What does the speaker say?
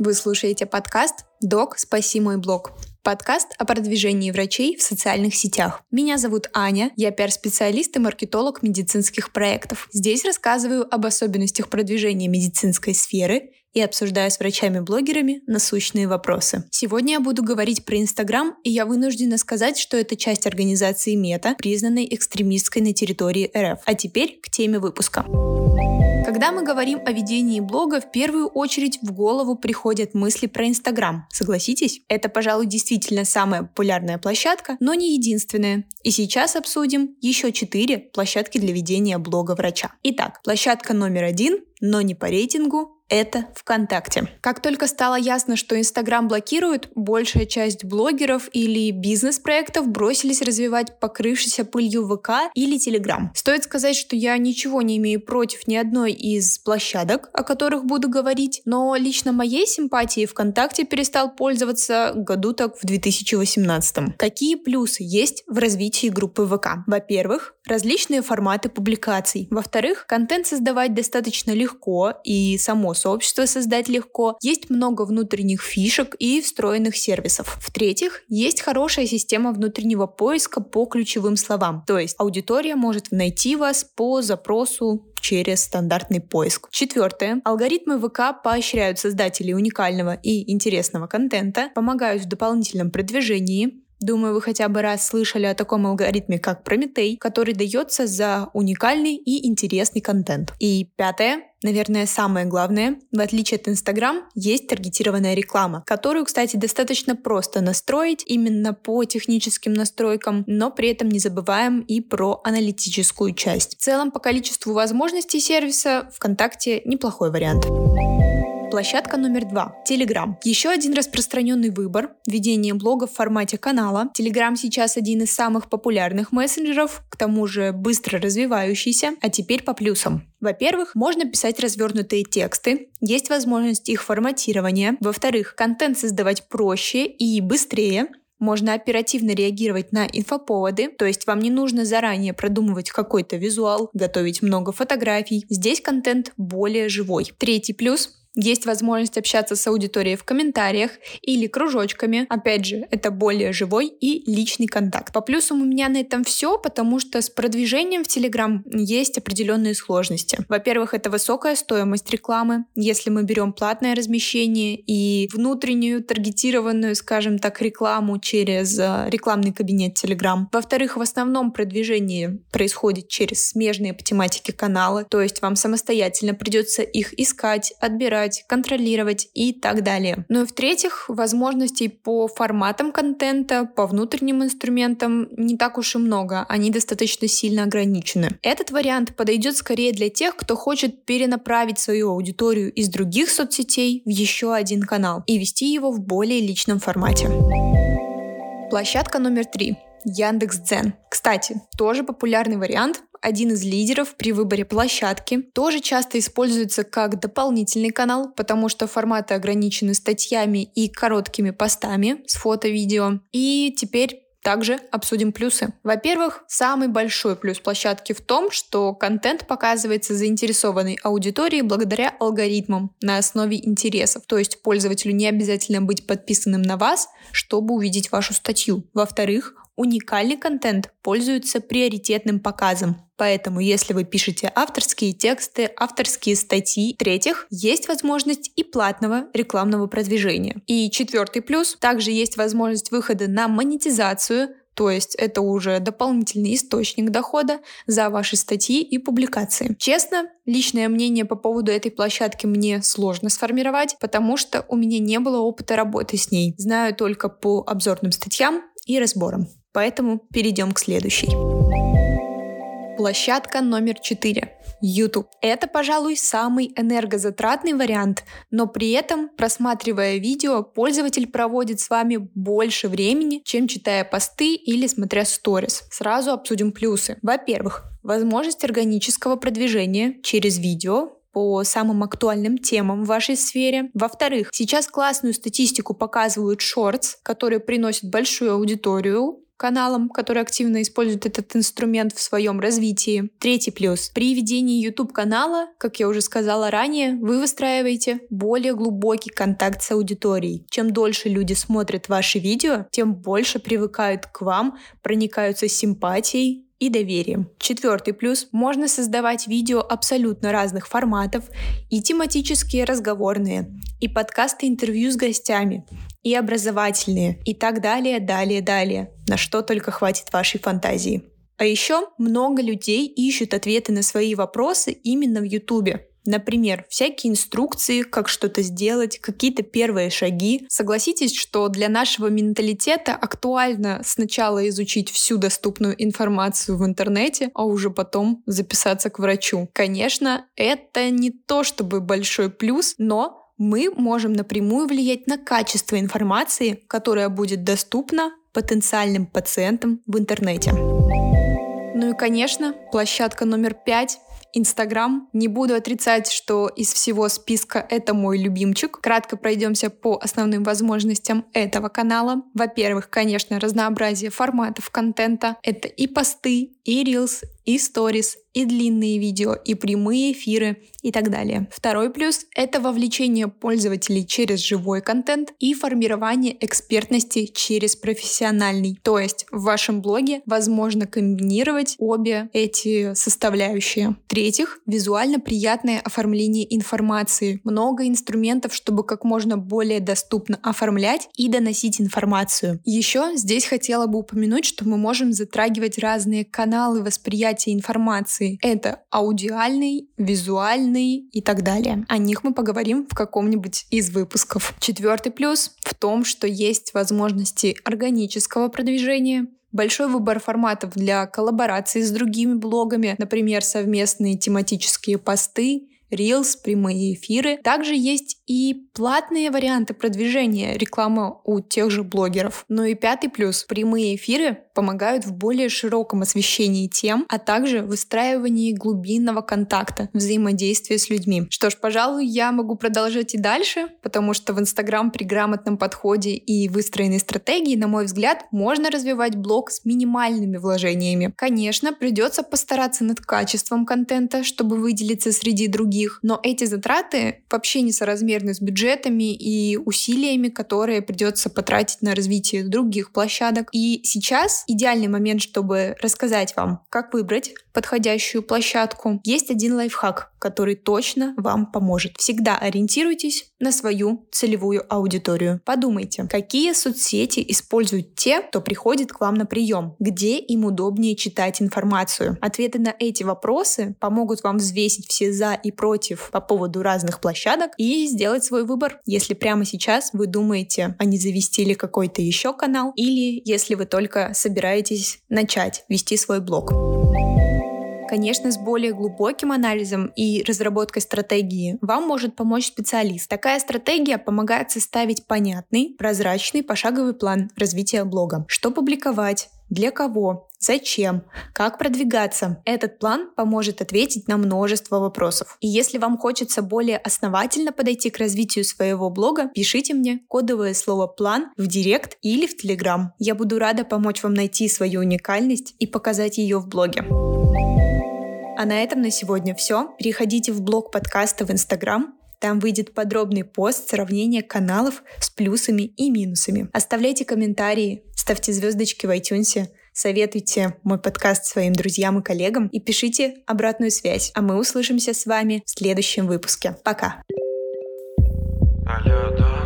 Вы слушаете подкаст «Док, спаси мой блог». Подкаст о продвижении врачей в социальных сетях. Меня зовут Аня, я пиар-специалист и маркетолог медицинских проектов. Здесь рассказываю об особенностях продвижения медицинской сферы и обсуждаю с врачами-блогерами насущные вопросы. Сегодня я буду говорить про Инстаграм, и я вынуждена сказать, что это часть организации Мета, признанной экстремистской на территории РФ. А теперь к теме выпуска. Когда мы говорим о ведении блога, в первую очередь в голову приходят мысли про Инстаграм. Согласитесь? Это, пожалуй, действительно самая популярная площадка, но не единственная. И сейчас обсудим еще четыре площадки для ведения блога врача. Итак, площадка номер один, но не по рейтингу, это ВКонтакте. Как только стало ясно, что Инстаграм блокируют, большая часть блогеров или бизнес-проектов бросились развивать покрывшийся пылью ВК или Телеграм. Стоит сказать, что я ничего не имею против ни одной из площадок, о которых буду говорить, но лично моей симпатией ВКонтакте перестал пользоваться году так в 2018. Какие плюсы есть в развитии группы ВК? Во-первых, различные форматы публикаций. Во-вторых, контент создавать достаточно легко и само сообщество создать легко, есть много внутренних фишек и встроенных сервисов. В-третьих, есть хорошая система внутреннего поиска по ключевым словам, то есть аудитория может найти вас по запросу через стандартный поиск. Четвертое. Алгоритмы ВК поощряют создателей уникального и интересного контента, помогают в дополнительном продвижении, Думаю, вы хотя бы раз слышали о таком алгоритме, как Прометей, который дается за уникальный и интересный контент. И пятое, наверное, самое главное, в отличие от Инстаграм, есть таргетированная реклама, которую, кстати, достаточно просто настроить именно по техническим настройкам, но при этом не забываем и про аналитическую часть. В целом, по количеству возможностей сервиса ВКонтакте неплохой вариант. Площадка номер два – Telegram. Еще один распространенный выбор – ведение блога в формате канала. Telegram сейчас один из самых популярных мессенджеров, к тому же быстро развивающийся, а теперь по плюсам. Во-первых, можно писать развернутые тексты, есть возможность их форматирования. Во-вторых, контент создавать проще и быстрее. Можно оперативно реагировать на инфоповоды, то есть вам не нужно заранее продумывать какой-то визуал, готовить много фотографий. Здесь контент более живой. Третий плюс есть возможность общаться с аудиторией в комментариях или кружочками. Опять же, это более живой и личный контакт. По плюсам у меня на этом все, потому что с продвижением в Telegram есть определенные сложности. Во-первых, это высокая стоимость рекламы. Если мы берем платное размещение и внутреннюю таргетированную, скажем так, рекламу через э, рекламный кабинет Telegram. Во-вторых, в основном продвижение происходит через смежные по тематике каналы, то есть вам самостоятельно придется их искать, отбирать, выбирать, контролировать и так далее. Ну и в-третьих, возможностей по форматам контента, по внутренним инструментам не так уж и много, они достаточно сильно ограничены. Этот вариант подойдет скорее для тех, кто хочет перенаправить свою аудиторию из других соцсетей в еще один канал и вести его в более личном формате. Площадка номер три. Яндекс.Дзен. Кстати, тоже популярный вариант, один из лидеров при выборе площадки. Тоже часто используется как дополнительный канал, потому что форматы ограничены статьями и короткими постами с фото-видео. И теперь также обсудим плюсы. Во-первых, самый большой плюс площадки в том, что контент показывается заинтересованной аудитории благодаря алгоритмам на основе интересов. То есть пользователю не обязательно быть подписанным на вас, чтобы увидеть вашу статью. Во-вторых, Уникальный контент пользуется приоритетным показом. Поэтому, если вы пишете авторские тексты, авторские статьи, в-третьих, есть возможность и платного рекламного продвижения. И четвертый плюс, также есть возможность выхода на монетизацию, то есть это уже дополнительный источник дохода за ваши статьи и публикации. Честно, личное мнение по поводу этой площадки мне сложно сформировать, потому что у меня не было опыта работы с ней. Знаю только по обзорным статьям и разборам. Поэтому перейдем к следующей. Площадка номер 4. YouTube. Это, пожалуй, самый энергозатратный вариант, но при этом, просматривая видео, пользователь проводит с вами больше времени, чем читая посты или смотря сторис. Сразу обсудим плюсы. Во-первых, возможность органического продвижения через видео, по самым актуальным темам в вашей сфере. Во-вторых, сейчас классную статистику показывают шортс, которые приносят большую аудиторию, YouTube-каналам, которые активно используют этот инструмент в своем развитии. Третий плюс. При ведении YouTube-канала, как я уже сказала ранее, вы выстраиваете более глубокий контакт с аудиторией. Чем дольше люди смотрят ваши видео, тем больше привыкают к вам, проникаются симпатией и доверием. Четвертый плюс – можно создавать видео абсолютно разных форматов и тематические разговорные, и подкасты интервью с гостями, и образовательные, и так далее, далее, далее, на что только хватит вашей фантазии. А еще много людей ищут ответы на свои вопросы именно в Ютубе. Например, всякие инструкции, как что-то сделать, какие-то первые шаги. Согласитесь, что для нашего менталитета актуально сначала изучить всю доступную информацию в интернете, а уже потом записаться к врачу. Конечно, это не то чтобы большой плюс, но мы можем напрямую влиять на качество информации, которая будет доступна потенциальным пациентам в интернете. Ну и, конечно, площадка номер пять Инстаграм. Не буду отрицать, что из всего списка это мой любимчик. Кратко пройдемся по основным возможностям этого канала. Во-первых, конечно, разнообразие форматов контента. Это и посты, и рилс, и сторис, и длинные видео, и прямые эфиры и так далее. Второй плюс — это вовлечение пользователей через живой контент и формирование экспертности через профессиональный. То есть в вашем блоге возможно комбинировать обе эти составляющие. В-третьих, визуально приятное оформление информации. Много инструментов, чтобы как можно более доступно оформлять и доносить информацию. Еще здесь хотела бы упомянуть, что мы можем затрагивать разные каналы восприятия информации. Это аудиальный, визуальный и так далее. О них мы поговорим в каком-нибудь из выпусков. Четвертый плюс в том, что есть возможности органического продвижения, большой выбор форматов для коллаборации с другими блогами, например, совместные тематические посты Reels, прямые эфиры. Также есть и платные варианты продвижения рекламы у тех же блогеров. Ну и пятый плюс. Прямые эфиры помогают в более широком освещении тем, а также выстраивании глубинного контакта, взаимодействия с людьми. Что ж, пожалуй, я могу продолжать и дальше, потому что в Инстаграм при грамотном подходе и выстроенной стратегии, на мой взгляд, можно развивать блог с минимальными вложениями. Конечно, придется постараться над качеством контента, чтобы выделиться среди других других. Но эти затраты вообще несоразмерны с бюджетами и усилиями, которые придется потратить на развитие других площадок. И сейчас идеальный момент, чтобы рассказать вам, как выбрать подходящую площадку. Есть один лайфхак, который точно вам поможет. Всегда ориентируйтесь на свою целевую аудиторию. Подумайте, какие соцсети используют те, кто приходит к вам на прием, где им удобнее читать информацию. Ответы на эти вопросы помогут вам взвесить все за и против по поводу разных площадок и сделать свой выбор. Если прямо сейчас вы думаете, а не завести ли какой-то еще канал, или если вы только собираетесь начать вести свой блог. Конечно, с более глубоким анализом и разработкой стратегии вам может помочь специалист. Такая стратегия помогает составить понятный, прозрачный пошаговый план развития блога. Что публиковать, для кого, зачем, как продвигаться. Этот план поможет ответить на множество вопросов. И если вам хочется более основательно подойти к развитию своего блога, пишите мне кодовое слово «план» в директ или в Телеграм. Я буду рада помочь вам найти свою уникальность и показать ее в блоге. А на этом на сегодня все. Переходите в блог подкаста в Инстаграм, там выйдет подробный пост сравнения каналов с плюсами и минусами. Оставляйте комментарии, ставьте звездочки в iTunes, советуйте мой подкаст своим друзьям и коллегам и пишите обратную связь. А мы услышимся с вами в следующем выпуске. Пока! Алло, да.